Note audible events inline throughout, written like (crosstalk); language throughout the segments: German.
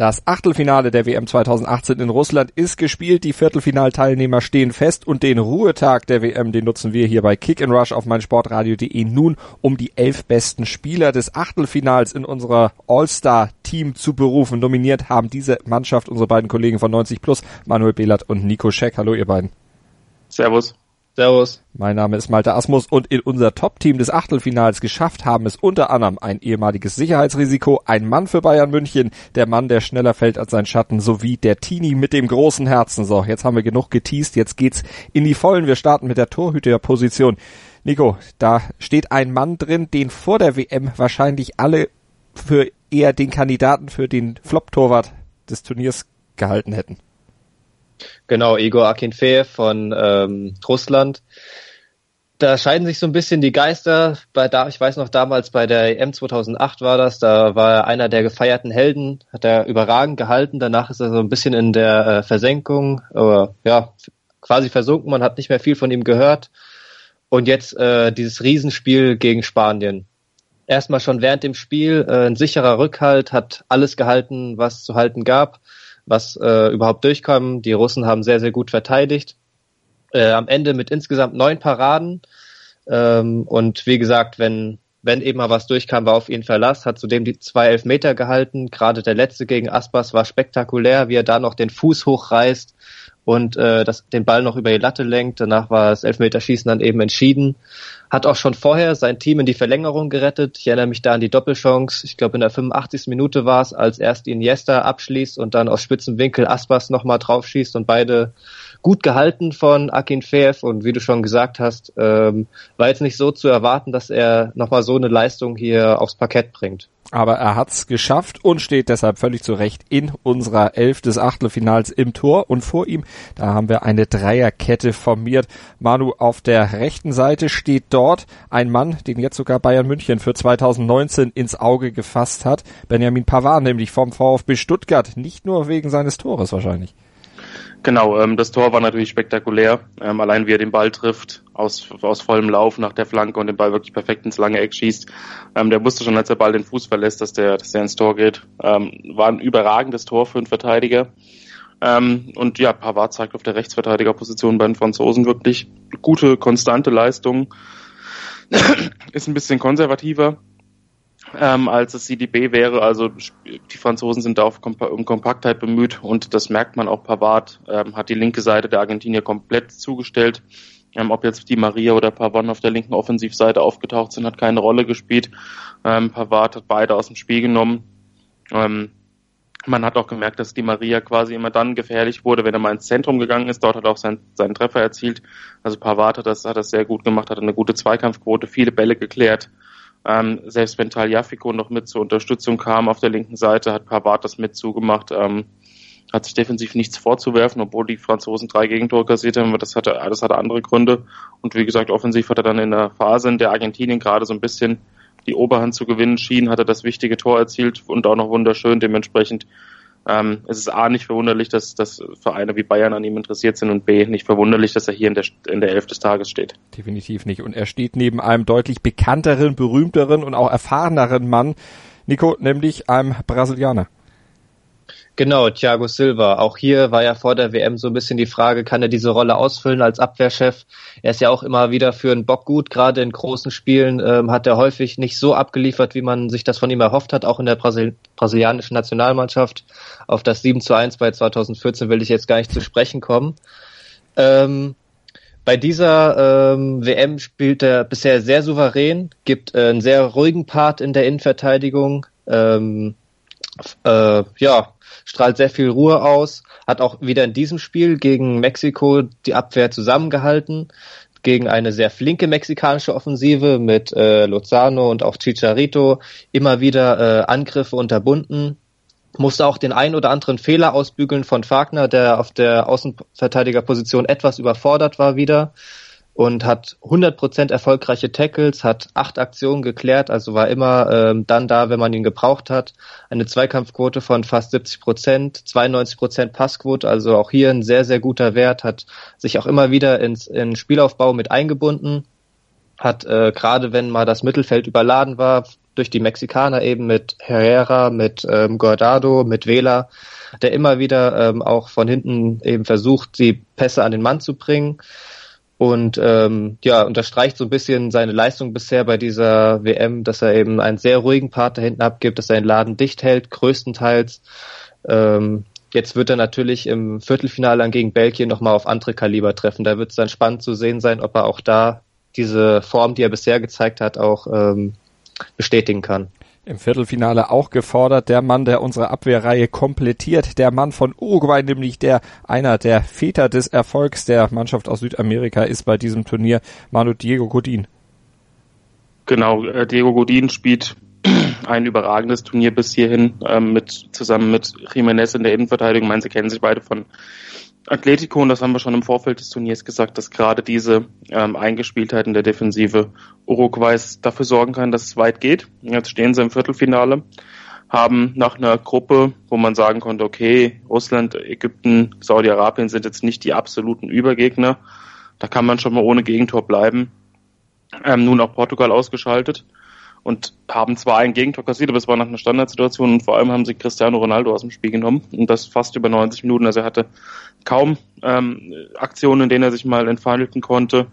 Das Achtelfinale der WM 2018 in Russland ist gespielt. Die Viertelfinalteilnehmer stehen fest und den Ruhetag der WM, den nutzen wir hier bei Kick and Rush auf meinsportradio.de nun, um die elf besten Spieler des Achtelfinals in unserer All-Star-Team zu berufen. Nominiert haben diese Mannschaft unsere beiden Kollegen von 90 Plus, Manuel Behlert und Nico Scheck. Hallo ihr beiden. Servus. Servus. Mein Name ist Malte Asmus und in unser Top-Team des Achtelfinals geschafft haben es unter anderem ein ehemaliges Sicherheitsrisiko, ein Mann für Bayern München, der Mann, der schneller fällt als sein Schatten, sowie der Teenie mit dem großen Herzen. So, jetzt haben wir genug geteased, jetzt geht's in die Vollen. Wir starten mit der Torhüterposition. Nico, da steht ein Mann drin, den vor der WM wahrscheinlich alle für eher den Kandidaten für den Flop-Torwart des Turniers gehalten hätten. Genau, Igor Akinfeev von ähm, Russland. Da scheiden sich so ein bisschen die Geister. Bei da, ich weiß noch damals bei der EM 2008 war das. Da war er einer der gefeierten Helden, hat er überragend gehalten. Danach ist er so ein bisschen in der äh, Versenkung, oder ja quasi versunken. Man hat nicht mehr viel von ihm gehört. Und jetzt äh, dieses Riesenspiel gegen Spanien. Erstmal schon während dem Spiel äh, ein sicherer Rückhalt, hat alles gehalten, was zu halten gab was äh, überhaupt durchkommen. Die Russen haben sehr, sehr gut verteidigt. Äh, am Ende mit insgesamt neun Paraden. Ähm, und wie gesagt, wenn, wenn eben mal was durchkam, war auf ihn Verlass, hat zudem die zwei Elfmeter gehalten. Gerade der letzte gegen Aspas war spektakulär, wie er da noch den Fuß hochreißt und äh, das, den Ball noch über die Latte lenkt. Danach war das Elfmeterschießen dann eben entschieden. Hat auch schon vorher sein Team in die Verlängerung gerettet. Ich erinnere mich da an die Doppelchance. Ich glaube, in der 85. Minute war es, als erst Iniesta abschließt und dann aus spitzem Winkel Aspas nochmal draufschießt und beide gut gehalten von Akin Feev und wie du schon gesagt hast, ähm, war jetzt nicht so zu erwarten, dass er nochmal so eine Leistung hier aufs Parkett bringt. Aber er hat's geschafft und steht deshalb völlig zu Recht in unserer Elf des Achtelfinals im Tor. Und vor ihm, da haben wir eine Dreierkette formiert. Manu, auf der rechten Seite steht dort ein Mann, den jetzt sogar Bayern München für 2019 ins Auge gefasst hat. Benjamin Pavard, nämlich vom VfB Stuttgart. Nicht nur wegen seines Tores wahrscheinlich. Genau, ähm, das Tor war natürlich spektakulär. Ähm, allein wie er den Ball trifft, aus, aus vollem Lauf nach der Flanke und den Ball wirklich perfekt ins lange Eck schießt. Ähm, der wusste schon, als der Ball den Fuß verlässt, dass der, dass der ins Tor geht. Ähm, war ein überragendes Tor für einen Verteidiger. Ähm, und ja, Pavard zeigt auf der Rechtsverteidigerposition bei den Franzosen wirklich gute, konstante Leistung. (clears throat) Ist ein bisschen konservativer, ähm, als es CDB wäre. Also die Franzosen sind da auf Kompa um Kompaktheit bemüht und das merkt man auch. Pavard ähm, hat die linke Seite der Argentinier komplett zugestellt. Ähm, ob jetzt die Maria oder Pavard auf der linken Offensivseite aufgetaucht sind, hat keine Rolle gespielt. Ähm, Pavard hat beide aus dem Spiel genommen. Ähm, man hat auch gemerkt, dass die Maria quasi immer dann gefährlich wurde, wenn er mal ins Zentrum gegangen ist. Dort hat er auch sein, seinen Treffer erzielt. Also Pavard hat das, hat das sehr gut gemacht, hat eine gute Zweikampfquote, viele Bälle geklärt. Ähm, selbst wenn Taljafico noch mit zur Unterstützung kam auf der linken Seite, hat Pavard das mit zugemacht. Ähm, hat sich defensiv nichts vorzuwerfen, obwohl die Franzosen drei Gegentore kassiert haben, aber das hatte, das hatte andere Gründe. Und wie gesagt, offensiv hat er dann in der Phase, in der Argentinien gerade so ein bisschen die Oberhand zu gewinnen schien, hat er das wichtige Tor erzielt und auch noch wunderschön. Dementsprechend ähm, es ist A nicht verwunderlich, dass, dass Vereine wie Bayern an ihm interessiert sind und B nicht verwunderlich, dass er hier in der, in der Elf des Tages steht. Definitiv nicht. Und er steht neben einem deutlich bekannteren, berühmteren und auch erfahreneren Mann, Nico, nämlich einem Brasilianer. Genau, Thiago Silva. Auch hier war ja vor der WM so ein bisschen die Frage, kann er diese Rolle ausfüllen als Abwehrchef? Er ist ja auch immer wieder für einen Bock gut, gerade in großen Spielen ähm, hat er häufig nicht so abgeliefert, wie man sich das von ihm erhofft hat, auch in der Brasil brasilianischen Nationalmannschaft. Auf das 7 zu 1 bei 2014 will ich jetzt gar nicht zu sprechen kommen. Ähm, bei dieser ähm, WM spielt er bisher sehr souverän, gibt äh, einen sehr ruhigen Part in der Innenverteidigung. Ähm, äh, ja, strahlt sehr viel Ruhe aus, hat auch wieder in diesem Spiel gegen Mexiko die Abwehr zusammengehalten, gegen eine sehr flinke mexikanische Offensive mit äh, Lozano und auch Chicharito immer wieder äh, Angriffe unterbunden, musste auch den ein oder anderen Fehler ausbügeln von Wagner, der auf der Außenverteidigerposition etwas überfordert war wieder. Und hat 100% erfolgreiche Tackles, hat acht Aktionen geklärt, also war immer ähm, dann da, wenn man ihn gebraucht hat. Eine Zweikampfquote von fast 70%, 92% Passquote, also auch hier ein sehr, sehr guter Wert, hat sich auch immer wieder ins in Spielaufbau mit eingebunden, hat äh, gerade wenn mal das Mittelfeld überladen war, durch die Mexikaner eben mit Herrera, mit ähm, Guardado, mit Vela, der immer wieder ähm, auch von hinten eben versucht, die Pässe an den Mann zu bringen und ähm, ja, unterstreicht so ein bisschen seine Leistung bisher bei dieser WM, dass er eben einen sehr ruhigen Part da hinten abgibt, dass er den Laden dicht hält, größtenteils. Ähm, jetzt wird er natürlich im Viertelfinale dann gegen Belgien nochmal auf andere Kaliber treffen. Da wird es dann spannend zu sehen sein, ob er auch da diese Form, die er bisher gezeigt hat, auch ähm, bestätigen kann im Viertelfinale auch gefordert. Der Mann, der unsere Abwehrreihe komplettiert. Der Mann von Uruguay, nämlich der einer der Väter des Erfolgs der Mannschaft aus Südamerika ist bei diesem Turnier Manu Diego Godin. Genau, äh, Diego Godin spielt (clears throat) ein überragendes Turnier bis hierhin ähm, mit zusammen mit Jiménez in der Innenverteidigung. Meinen, sie kennen sich beide von Atletico, und das haben wir schon im Vorfeld des Turniers gesagt, dass gerade diese ähm, Eingespieltheit in der Defensive Uruguays dafür sorgen kann, dass es weit geht. Jetzt stehen sie im Viertelfinale, haben nach einer Gruppe, wo man sagen konnte, okay, Russland, Ägypten, Saudi-Arabien sind jetzt nicht die absoluten Übergegner. Da kann man schon mal ohne Gegentor bleiben. Ähm, nun auch Portugal ausgeschaltet und haben zwar ein Gegentor kassiert, aber es war nach einer Standardsituation und vor allem haben sie Cristiano Ronaldo aus dem Spiel genommen und das fast über 90 Minuten. Also er hatte kaum ähm, Aktionen, in denen er sich mal entfalten konnte.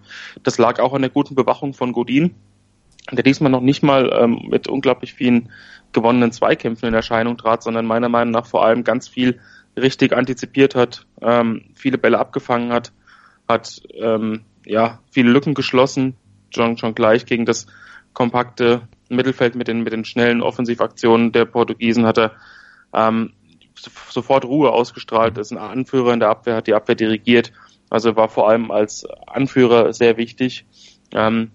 Das lag auch an der guten Bewachung von Godin, der diesmal noch nicht mal ähm, mit unglaublich vielen gewonnenen Zweikämpfen in Erscheinung trat, sondern meiner Meinung nach vor allem ganz viel richtig antizipiert hat, ähm, viele Bälle abgefangen hat, hat ähm, ja viele Lücken geschlossen, schon, schon gleich gegen das kompakte Mittelfeld mit den, mit den schnellen Offensivaktionen der Portugiesen hat er ähm, sofort Ruhe ausgestrahlt, ist ein Anführer in der Abwehr, hat die Abwehr dirigiert, also war vor allem als Anführer sehr wichtig. Ähm,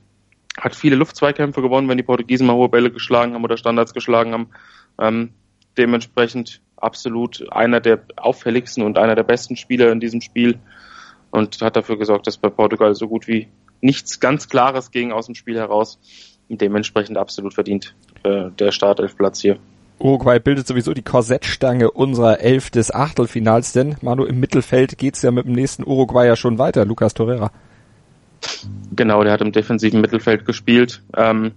hat viele Luftzweikämpfe gewonnen, wenn die Portugiesen mal hohe Bälle geschlagen haben oder Standards geschlagen haben. Ähm, dementsprechend absolut einer der auffälligsten und einer der besten Spieler in diesem Spiel und hat dafür gesorgt, dass bei Portugal so gut wie nichts ganz Klares ging aus dem Spiel heraus dementsprechend absolut verdient äh, der Startelfplatz hier. Uruguay bildet sowieso die Korsettstange unserer Elf des Achtelfinals, denn Manu, im Mittelfeld geht's ja mit dem nächsten Uruguayer schon weiter, Lucas Torreira. Genau, der hat im defensiven Mittelfeld gespielt ähm,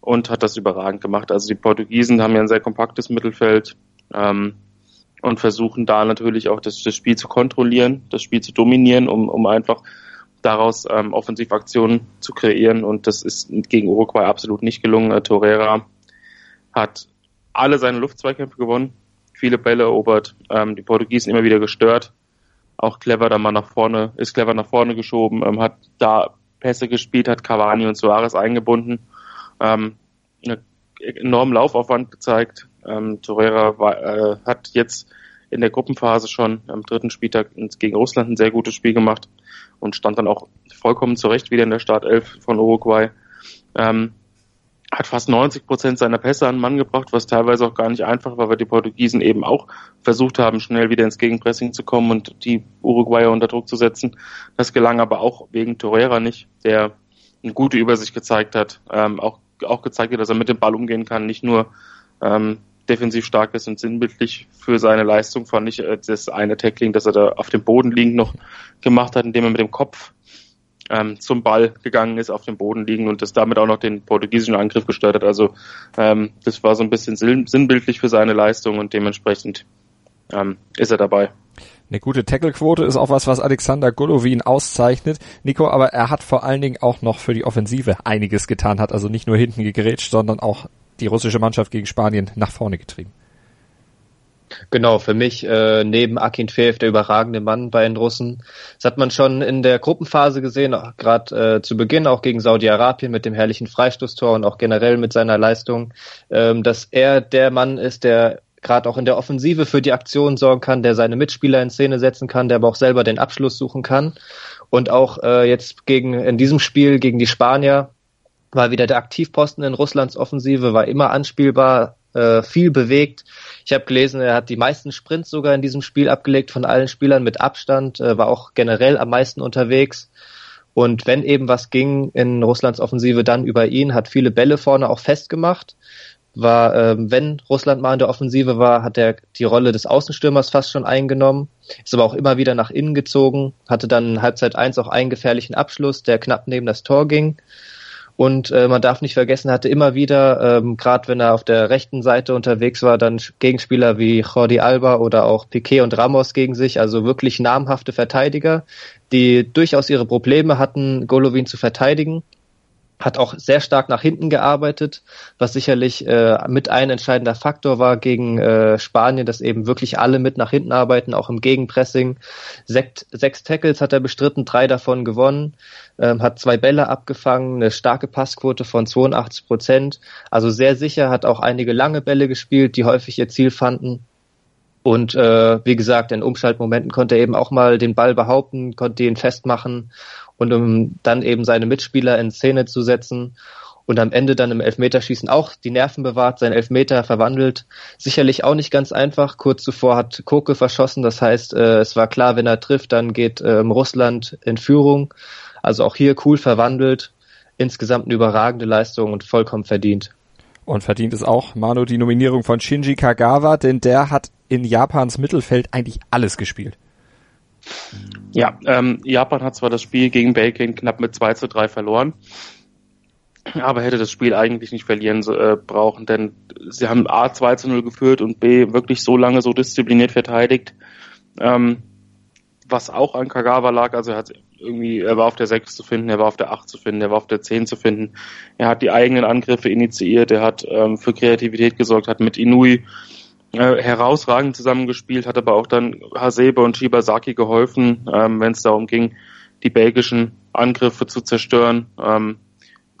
und hat das überragend gemacht. Also die Portugiesen haben ja ein sehr kompaktes Mittelfeld ähm, und versuchen da natürlich auch das, das Spiel zu kontrollieren, das Spiel zu dominieren, um, um einfach daraus ähm, Offensivaktionen zu kreieren und das ist gegen Uruguay absolut nicht gelungen. Äh, Torreira hat alle seine Luftzweikämpfe gewonnen, viele Bälle erobert, ähm, die Portugiesen immer wieder gestört, auch clever da mal nach vorne, ist clever nach vorne geschoben, ähm, hat da Pässe gespielt, hat Cavani und Suarez eingebunden, ähm, einen enormen Laufaufwand gezeigt. Ähm, Torreira war, äh, hat jetzt in der Gruppenphase schon am dritten Spieltag gegen Russland ein sehr gutes Spiel gemacht und stand dann auch vollkommen zurecht wieder in der Startelf von Uruguay. Ähm, hat fast 90 Prozent seiner Pässe an den Mann gebracht, was teilweise auch gar nicht einfach war, weil die Portugiesen eben auch versucht haben, schnell wieder ins Gegenpressing zu kommen und die Uruguayer unter Druck zu setzen. Das gelang aber auch wegen Torreira nicht, der eine gute Übersicht gezeigt hat, ähm, auch, auch gezeigt hat, dass er mit dem Ball umgehen kann, nicht nur ähm, defensiv stark ist und sinnbildlich für seine Leistung fand ich äh, das eine Tackling, das er da auf dem Boden liegend noch gemacht hat, indem er mit dem Kopf ähm, zum Ball gegangen ist, auf dem Boden liegen und das damit auch noch den portugiesischen Angriff gestört hat. Also ähm, das war so ein bisschen sinnbildlich für seine Leistung und dementsprechend ähm, ist er dabei. Eine gute Tacklequote ist auch was, was Alexander Golovin auszeichnet. Nico, aber er hat vor allen Dingen auch noch für die Offensive einiges getan, hat also nicht nur hinten gegrätscht, sondern auch die russische Mannschaft gegen Spanien nach vorne getrieben. Genau, für mich äh, neben Akin Feev der überragende Mann bei den Russen. Das hat man schon in der Gruppenphase gesehen, gerade äh, zu Beginn auch gegen Saudi-Arabien mit dem herrlichen Freistoßtor und auch generell mit seiner Leistung, ähm, dass er der Mann ist, der gerade auch in der Offensive für die Aktion sorgen kann, der seine Mitspieler in Szene setzen kann, der aber auch selber den Abschluss suchen kann. Und auch äh, jetzt gegen in diesem Spiel gegen die Spanier war wieder der Aktivposten in Russlands Offensive, war immer anspielbar, äh, viel bewegt. Ich habe gelesen, er hat die meisten Sprints sogar in diesem Spiel abgelegt von allen Spielern mit Abstand, äh, war auch generell am meisten unterwegs. Und wenn eben was ging in Russlands Offensive, dann über ihn, hat viele Bälle vorne auch festgemacht. War, ähm, wenn Russland mal in der Offensive war, hat er die Rolle des Außenstürmers fast schon eingenommen, ist aber auch immer wieder nach innen gezogen, hatte dann in Halbzeit eins auch einen gefährlichen Abschluss, der knapp neben das Tor ging. Und äh, man darf nicht vergessen, hatte immer wieder, ähm, gerade wenn er auf der rechten Seite unterwegs war, dann Gegenspieler wie Jordi Alba oder auch Piquet und Ramos gegen sich, also wirklich namhafte Verteidiger, die durchaus ihre Probleme hatten, Golovin zu verteidigen hat auch sehr stark nach hinten gearbeitet, was sicherlich äh, mit ein entscheidender Faktor war gegen äh, Spanien, dass eben wirklich alle mit nach hinten arbeiten, auch im Gegenpressing. Sekt, sechs Tackles hat er bestritten, drei davon gewonnen, ähm, hat zwei Bälle abgefangen, eine starke Passquote von 82 Prozent, also sehr sicher, hat auch einige lange Bälle gespielt, die häufig ihr Ziel fanden. Und äh, wie gesagt, in Umschaltmomenten konnte er eben auch mal den Ball behaupten, konnte ihn festmachen und um dann eben seine Mitspieler in Szene zu setzen und am Ende dann im Elfmeterschießen auch die Nerven bewahrt, sein Elfmeter verwandelt. Sicherlich auch nicht ganz einfach. Kurz zuvor hat Koke verschossen, das heißt, äh, es war klar, wenn er trifft, dann geht ähm, Russland in Führung. Also auch hier cool verwandelt. Insgesamt eine überragende Leistung und vollkommen verdient. Und verdient ist auch Manu die Nominierung von Shinji Kagawa, denn der hat in Japans Mittelfeld eigentlich alles gespielt. Ja, ähm, Japan hat zwar das Spiel gegen Belgien knapp mit 2 zu 3 verloren, aber hätte das Spiel eigentlich nicht verlieren äh, brauchen, denn sie haben A 2 zu 0 geführt und B wirklich so lange so diszipliniert verteidigt, ähm, was auch an Kagawa lag, also er hat irgendwie, er war auf der 6 zu finden, er war auf der 8 zu finden, er war auf der 10 zu finden, er hat die eigenen Angriffe initiiert, er hat ähm, für Kreativität gesorgt, hat mit Inui äh, herausragend zusammengespielt, hat aber auch dann Hasebe und Shibasaki geholfen, ähm, wenn es darum ging, die belgischen Angriffe zu zerstören. Ähm,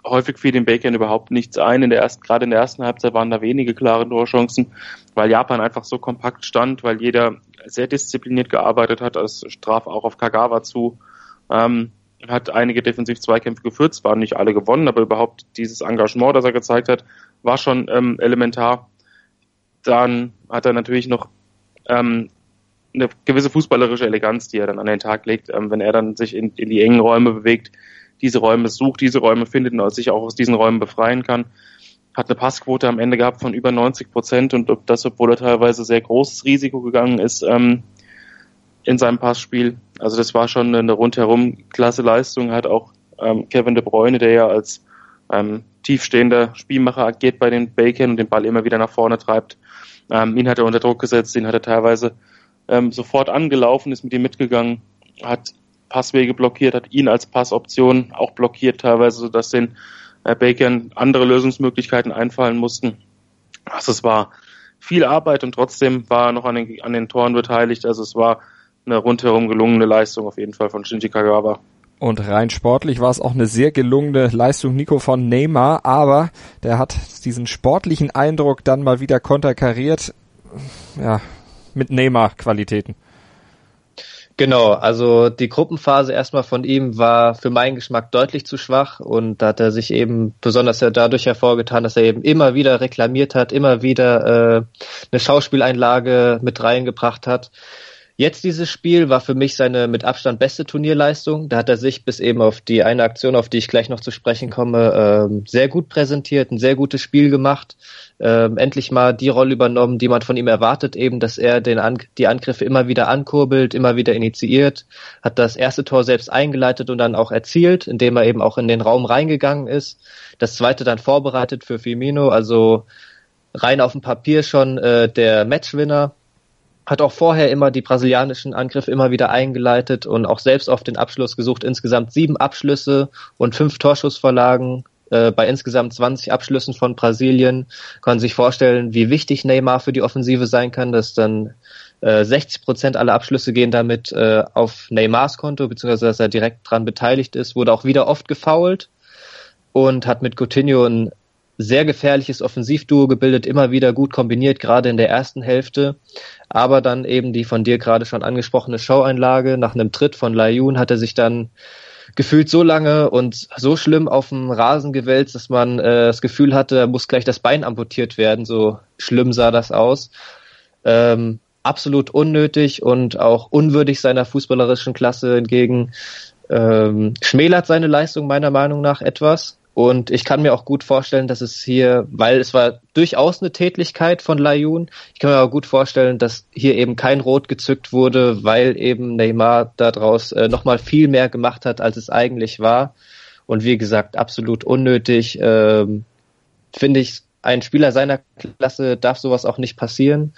häufig fiel den Belgiern überhaupt nichts ein. In der ersten, gerade in der ersten Halbzeit waren da wenige klare Torchancen, weil Japan einfach so kompakt stand, weil jeder sehr diszipliniert gearbeitet hat. Das straf auch auf Kagawa zu. Ähm, hat einige Defensiv-Zweikämpfe geführt, zwar nicht alle gewonnen, aber überhaupt dieses Engagement, das er gezeigt hat, war schon ähm, elementar. Dann hat er natürlich noch ähm, eine gewisse fußballerische Eleganz, die er dann an den Tag legt, ähm, wenn er dann sich in, in die engen Räume bewegt, diese Räume sucht, diese Räume findet und sich auch aus diesen Räumen befreien kann. Hat eine Passquote am Ende gehabt von über 90 Prozent und das, obwohl er teilweise sehr großes Risiko gegangen ist ähm, in seinem Passspiel. Also das war schon eine rundherum klasse Leistung. Hat auch ähm, Kevin De Bruyne, der ja als ähm, tiefstehender Spielmacher agiert bei den Bacon und den Ball immer wieder nach vorne treibt, ähm, ihn hat er unter Druck gesetzt, ihn hat er teilweise ähm, sofort angelaufen, ist mit ihm mitgegangen, hat Passwege blockiert, hat ihn als Passoption auch blockiert teilweise, sodass den äh, Bacon andere Lösungsmöglichkeiten einfallen mussten. Also es war viel Arbeit und trotzdem war er noch an den, an den Toren beteiligt. Also es war eine rundherum gelungene Leistung auf jeden Fall von Shinji Kagawa. Und rein sportlich war es auch eine sehr gelungene Leistung Nico von Neymar, aber der hat diesen sportlichen Eindruck dann mal wieder konterkariert, ja, mit Neymar-Qualitäten. Genau, also die Gruppenphase erstmal von ihm war für meinen Geschmack deutlich zu schwach und da hat er sich eben besonders dadurch hervorgetan, dass er eben immer wieder reklamiert hat, immer wieder äh, eine Schauspieleinlage mit reingebracht hat. Jetzt dieses Spiel war für mich seine mit Abstand beste Turnierleistung. Da hat er sich bis eben auf die eine Aktion, auf die ich gleich noch zu sprechen komme, ähm, sehr gut präsentiert, ein sehr gutes Spiel gemacht. Ähm, endlich mal die Rolle übernommen, die man von ihm erwartet, eben, dass er den An die Angriffe immer wieder ankurbelt, immer wieder initiiert, hat das erste Tor selbst eingeleitet und dann auch erzielt, indem er eben auch in den Raum reingegangen ist. Das zweite dann vorbereitet für Firmino, also rein auf dem Papier schon äh, der Matchwinner hat auch vorher immer die brasilianischen Angriffe immer wieder eingeleitet und auch selbst auf den Abschluss gesucht. Insgesamt sieben Abschlüsse und fünf Torschussvorlagen äh, bei insgesamt 20 Abschlüssen von Brasilien. Kann sich vorstellen, wie wichtig Neymar für die Offensive sein kann, dass dann äh, 60 Prozent aller Abschlüsse gehen damit äh, auf Neymars Konto, beziehungsweise dass er direkt dran beteiligt ist. Wurde auch wieder oft gefoult und hat mit Coutinho ein sehr gefährliches Offensivduo gebildet, immer wieder gut kombiniert, gerade in der ersten Hälfte. Aber dann eben die von dir gerade schon angesprochene Showeinlage. Nach einem Tritt von Layun hat er sich dann gefühlt so lange und so schlimm auf dem Rasen gewälzt, dass man äh, das Gefühl hatte, er muss gleich das Bein amputiert werden. So schlimm sah das aus. Ähm, absolut unnötig und auch unwürdig seiner fußballerischen Klasse hingegen ähm, schmälert seine Leistung meiner Meinung nach etwas. Und ich kann mir auch gut vorstellen, dass es hier, weil es war durchaus eine Tätlichkeit von Layun, ich kann mir aber gut vorstellen, dass hier eben kein Rot gezückt wurde, weil eben Neymar daraus äh, nochmal viel mehr gemacht hat, als es eigentlich war. Und wie gesagt, absolut unnötig. Ähm, Finde ich, ein Spieler seiner Klasse darf sowas auch nicht passieren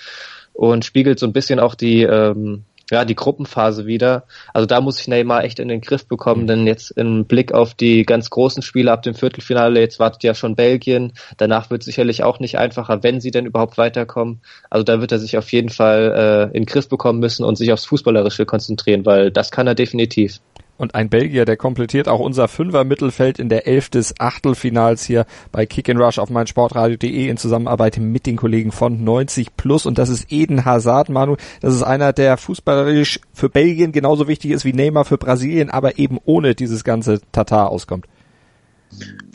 und spiegelt so ein bisschen auch die ähm, ja, die Gruppenphase wieder. Also da muss ich Neymar echt in den Griff bekommen, mhm. denn jetzt im Blick auf die ganz großen Spiele ab dem Viertelfinale, jetzt wartet ja schon Belgien, danach wird sicherlich auch nicht einfacher, wenn sie denn überhaupt weiterkommen. Also da wird er sich auf jeden Fall äh, in den Griff bekommen müssen und sich aufs Fußballerische konzentrieren, weil das kann er definitiv. Und ein Belgier, der komplettiert auch unser Fünfer-Mittelfeld in der Elf des Achtelfinals hier bei Kick and Rush auf meinsportradio.de in Zusammenarbeit mit den Kollegen von 90 Plus. Und das ist Eden Hazard, Manu. Das ist einer, der fußballerisch für Belgien genauso wichtig ist wie Neymar für Brasilien, aber eben ohne dieses ganze Tatar auskommt.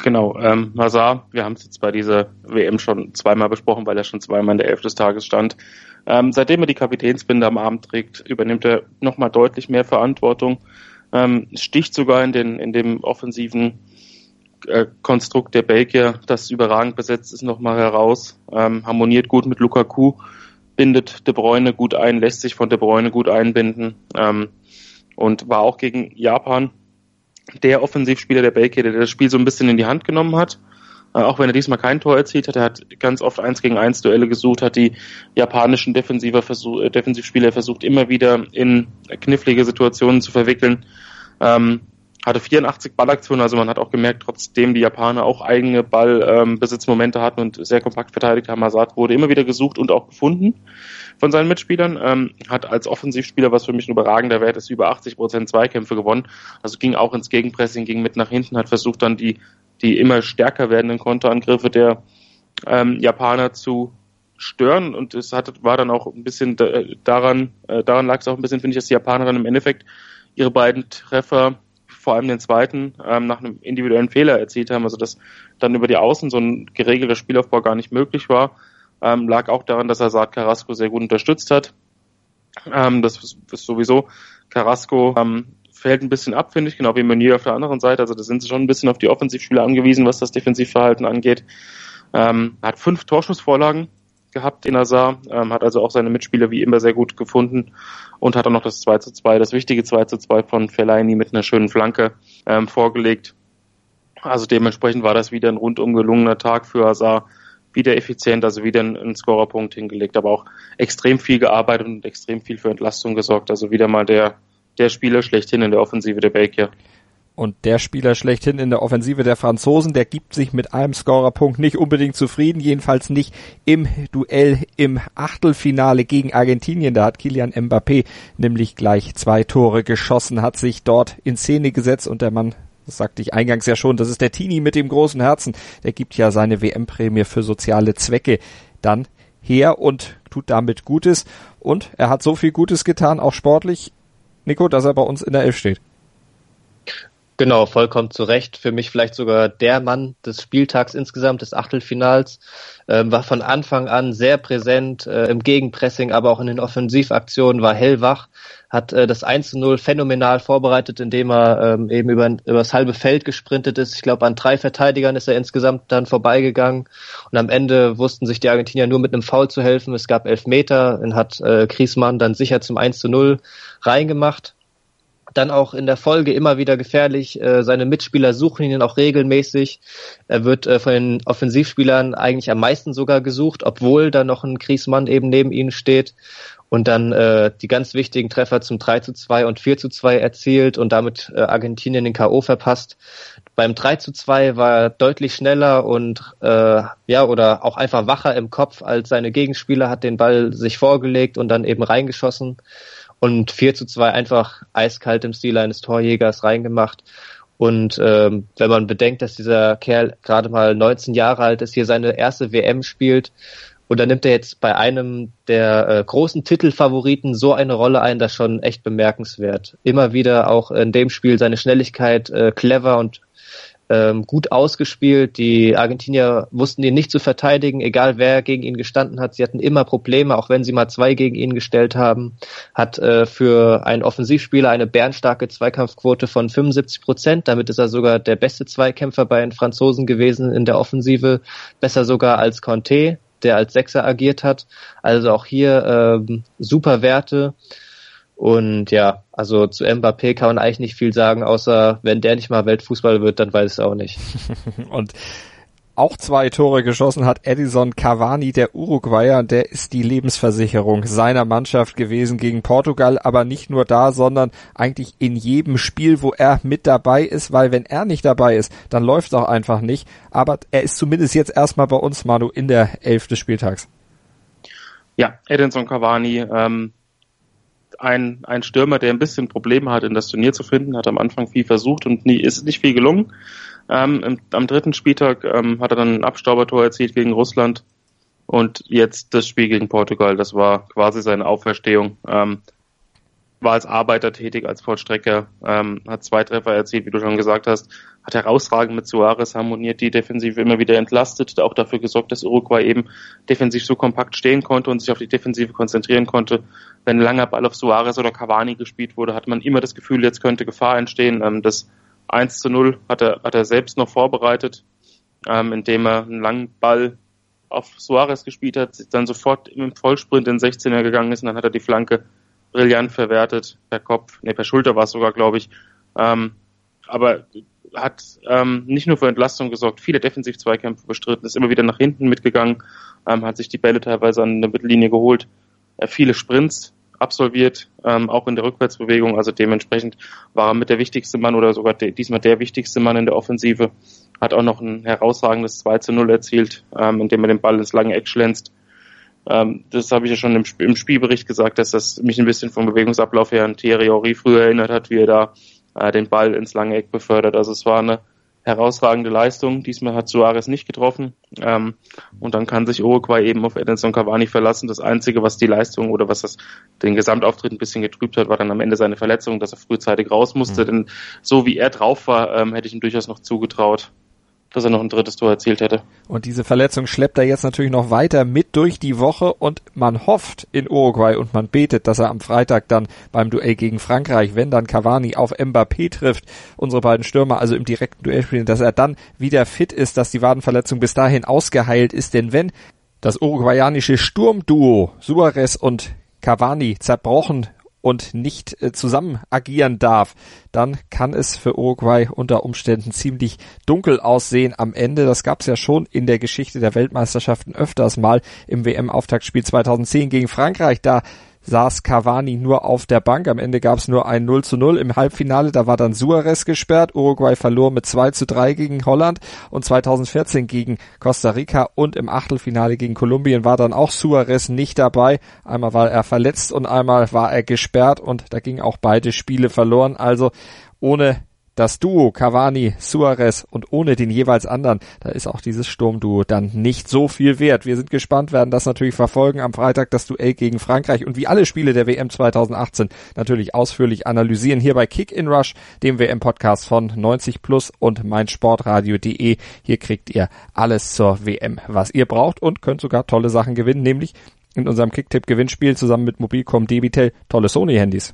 Genau, ähm, Hazard, wir haben es jetzt bei dieser WM schon zweimal besprochen, weil er schon zweimal in der Elf des Tages stand. Ähm, seitdem er die Kapitänsbinde am Arm trägt, übernimmt er nochmal deutlich mehr Verantwortung ähm, sticht sogar in, den, in dem offensiven äh, Konstrukt der Belgier, das überragend besetzt ist, nochmal heraus, ähm, harmoniert gut mit Lukaku, bindet De Bruyne gut ein, lässt sich von De Bruyne gut einbinden ähm, und war auch gegen Japan der Offensivspieler der Belgier, der das Spiel so ein bisschen in die Hand genommen hat. Äh, auch wenn er diesmal kein Tor erzielt hat, er hat ganz oft eins gegen eins Duelle gesucht, hat die japanischen Defensiver versuch, äh, Defensivspieler versucht, immer wieder in knifflige Situationen zu verwickeln. Ähm, hatte 84 Ballaktionen, also man hat auch gemerkt, trotzdem die Japaner auch eigene Ballbesitzmomente ähm, hatten und sehr kompakt verteidigt haben, Hazard wurde immer wieder gesucht und auch gefunden von seinen Mitspielern, ähm, hat als Offensivspieler, was für mich ein überragender Wert ist, über 80 Prozent Zweikämpfe gewonnen, also ging auch ins Gegenpressing, ging mit nach hinten, hat versucht dann die die immer stärker werdenden Konterangriffe der ähm, Japaner zu stören und es hat, war dann auch ein bisschen daran, äh, daran lag es auch ein bisschen, finde ich, dass die Japaner dann im Endeffekt ihre beiden Treffer, vor allem den zweiten, ähm, nach einem individuellen Fehler erzielt haben, also dass dann über die Außen so ein geregelter Spielaufbau gar nicht möglich war, ähm, lag auch daran, dass Asad Carrasco sehr gut unterstützt hat. Ähm, das ist sowieso Carrasco ähm, fällt ein bisschen ab, finde ich, genau wie Meunier auf der anderen Seite. Also da sind sie schon ein bisschen auf die Offensivspieler angewiesen, was das Defensivverhalten angeht. Ähm, hat fünf Torschussvorlagen gehabt in Azar, ähm, hat also auch seine Mitspieler wie immer sehr gut gefunden und hat auch noch das 2 zu 2, das wichtige 2 zu 2 von Fellaini mit einer schönen Flanke ähm, vorgelegt. Also dementsprechend war das wieder ein rundum gelungener Tag für Azar, wieder effizient, also wieder einen Scorerpunkt hingelegt, aber auch extrem viel gearbeitet und extrem viel für Entlastung gesorgt. Also wieder mal der der Spieler schlechthin in der Offensive der Belgier. Und der Spieler schlechthin in der Offensive der Franzosen, der gibt sich mit einem Scorerpunkt nicht unbedingt zufrieden, jedenfalls nicht im Duell im Achtelfinale gegen Argentinien. Da hat Kilian Mbappé nämlich gleich zwei Tore geschossen, hat sich dort in Szene gesetzt und der Mann, das sagte ich eingangs ja schon, das ist der Tini mit dem großen Herzen, der gibt ja seine WM-Prämie für soziale Zwecke dann her und tut damit Gutes. Und er hat so viel Gutes getan, auch sportlich, Nico, dass er bei uns in der Elf steht. Genau, vollkommen zu Recht. Für mich vielleicht sogar der Mann des Spieltags insgesamt, des Achtelfinals. Ähm, war von Anfang an sehr präsent äh, im Gegenpressing, aber auch in den Offensivaktionen, war hellwach, hat äh, das 1 0 phänomenal vorbereitet, indem er ähm, eben über, über das halbe Feld gesprintet ist. Ich glaube, an drei Verteidigern ist er insgesamt dann vorbeigegangen. Und am Ende wussten sich die Argentinier nur mit einem Foul zu helfen. Es gab elf Meter, und hat äh, Griezmann dann sicher zum 1 zu 0 reingemacht dann auch in der Folge immer wieder gefährlich. Äh, seine Mitspieler suchen ihn auch regelmäßig. Er wird äh, von den Offensivspielern eigentlich am meisten sogar gesucht, obwohl da noch ein Griezmann eben neben ihnen steht und dann äh, die ganz wichtigen Treffer zum 3 zu 2 und 4 zu 2 erzielt und damit äh, Argentinien den K.O. verpasst. Beim 3 zu 2 war er deutlich schneller und äh, ja, oder auch einfach wacher im Kopf als seine Gegenspieler, hat den Ball sich vorgelegt und dann eben reingeschossen und 4 zu 2 einfach eiskalt im Stil eines Torjägers reingemacht. Und ähm, wenn man bedenkt, dass dieser Kerl gerade mal 19 Jahre alt ist, hier seine erste WM spielt, und dann nimmt er jetzt bei einem der äh, großen Titelfavoriten so eine Rolle ein, das schon echt bemerkenswert. Immer wieder auch in dem Spiel seine Schnelligkeit äh, clever und ähm, gut ausgespielt. Die Argentinier wussten ihn nicht zu verteidigen, egal wer gegen ihn gestanden hat. Sie hatten immer Probleme, auch wenn sie mal zwei gegen ihn gestellt haben. Hat äh, für einen Offensivspieler eine bärenstarke Zweikampfquote von 75 Prozent. Damit ist er sogar der beste Zweikämpfer bei den Franzosen gewesen in der Offensive. Besser sogar als Conte, der als Sechser agiert hat. Also auch hier ähm, super Werte. Und ja, also zu Mbappé kann man eigentlich nicht viel sagen, außer wenn der nicht mal Weltfußballer wird, dann weiß ich es auch nicht. (laughs) und auch zwei Tore geschossen hat Edison Cavani, der Uruguayer, der ist die Lebensversicherung seiner Mannschaft gewesen gegen Portugal, aber nicht nur da, sondern eigentlich in jedem Spiel, wo er mit dabei ist, weil wenn er nicht dabei ist, dann läuft es auch einfach nicht. Aber er ist zumindest jetzt erstmal bei uns, Manu, in der Elf des Spieltags. Ja, Edinson Cavani, ähm, ein, ein Stürmer, der ein bisschen Probleme hat, in das Turnier zu finden, hat am Anfang viel versucht und nie, ist nicht viel gelungen. Ähm, im, am dritten Spieltag ähm, hat er dann ein Abstaubertor erzielt gegen Russland und jetzt das Spiel gegen Portugal, das war quasi seine Auferstehung. Ähm, war als Arbeiter tätig, als Vollstrecker, ähm, hat zwei Treffer erzielt, wie du schon gesagt hast, hat herausragend mit Suarez harmoniert, die Defensive immer wieder entlastet, auch dafür gesorgt, dass Uruguay eben defensiv so kompakt stehen konnte und sich auf die Defensive konzentrieren konnte. Wenn ein langer Ball auf Suarez oder Cavani gespielt wurde, hat man immer das Gefühl, jetzt könnte Gefahr entstehen. Ähm, das 1 zu 0 hat er, hat er selbst noch vorbereitet, ähm, indem er einen langen Ball auf Suarez gespielt hat, dann sofort im Vollsprint in 16er gegangen ist und dann hat er die Flanke brillant verwertet, per Kopf, nee, per Schulter war es sogar, glaube ich. Ähm, aber hat ähm, nicht nur für Entlastung gesorgt, viele Defensiv-Zweikämpfe bestritten, ist immer wieder nach hinten mitgegangen, ähm, hat sich die Bälle teilweise an der Mittellinie geholt, äh, viele Sprints absolviert, ähm, auch in der Rückwärtsbewegung, also dementsprechend war er mit der wichtigste Mann oder sogar de diesmal der wichtigste Mann in der Offensive, hat auch noch ein herausragendes 2 zu 0 erzielt, ähm, indem er den Ball ins lange Eck schlänzt ähm, das habe ich ja schon im, im, Spielbericht gesagt, dass das mich ein bisschen vom Bewegungsablauf her an Thierry Henry früher erinnert hat, wie er da äh, den Ball ins lange Eck befördert. Also es war eine herausragende Leistung. Diesmal hat Suarez nicht getroffen. Ähm, und dann kann sich Uruguay eben auf Edinson Cavani verlassen. Das Einzige, was die Leistung oder was das den Gesamtauftritt ein bisschen getrübt hat, war dann am Ende seine Verletzung, dass er frühzeitig raus musste. Mhm. Denn so wie er drauf war, ähm, hätte ich ihm durchaus noch zugetraut, dass er noch ein drittes Tor erzielt hätte. Und diese Verletzung schleppt er jetzt natürlich noch weiter mit durch die Woche und man hofft in Uruguay und man betet, dass er am Freitag dann beim Duell gegen Frankreich, wenn dann Cavani auf Mbappé trifft, unsere beiden Stürmer also im direkten Duell spielen, dass er dann wieder fit ist, dass die Wadenverletzung bis dahin ausgeheilt ist, denn wenn das uruguayanische Sturmduo Suarez und Cavani zerbrochen und nicht äh, zusammen agieren darf, dann kann es für Uruguay unter Umständen ziemlich dunkel aussehen am Ende. Das gab es ja schon in der Geschichte der Weltmeisterschaften öfters mal im WM-Auftaktspiel 2010 gegen Frankreich. Da saß Cavani nur auf der Bank. Am Ende gab es nur ein 0 zu 0 im Halbfinale. Da war dann Suarez gesperrt. Uruguay verlor mit 2 zu 3 gegen Holland und 2014 gegen Costa Rica und im Achtelfinale gegen Kolumbien war dann auch Suarez nicht dabei. Einmal war er verletzt und einmal war er gesperrt und da gingen auch beide Spiele verloren. Also ohne das Duo Cavani, Suarez und ohne den jeweils anderen, da ist auch dieses Sturmduo dann nicht so viel wert. Wir sind gespannt, werden das natürlich verfolgen am Freitag, das Duell gegen Frankreich und wie alle Spiele der WM 2018 natürlich ausführlich analysieren hier bei Kick in Rush, dem WM-Podcast von 90 Plus und meinsportradio.de. Hier kriegt ihr alles zur WM, was ihr braucht und könnt sogar tolle Sachen gewinnen, nämlich in unserem Kicktipp-Gewinnspiel zusammen mit Mobilcom Debitel tolle Sony-Handys.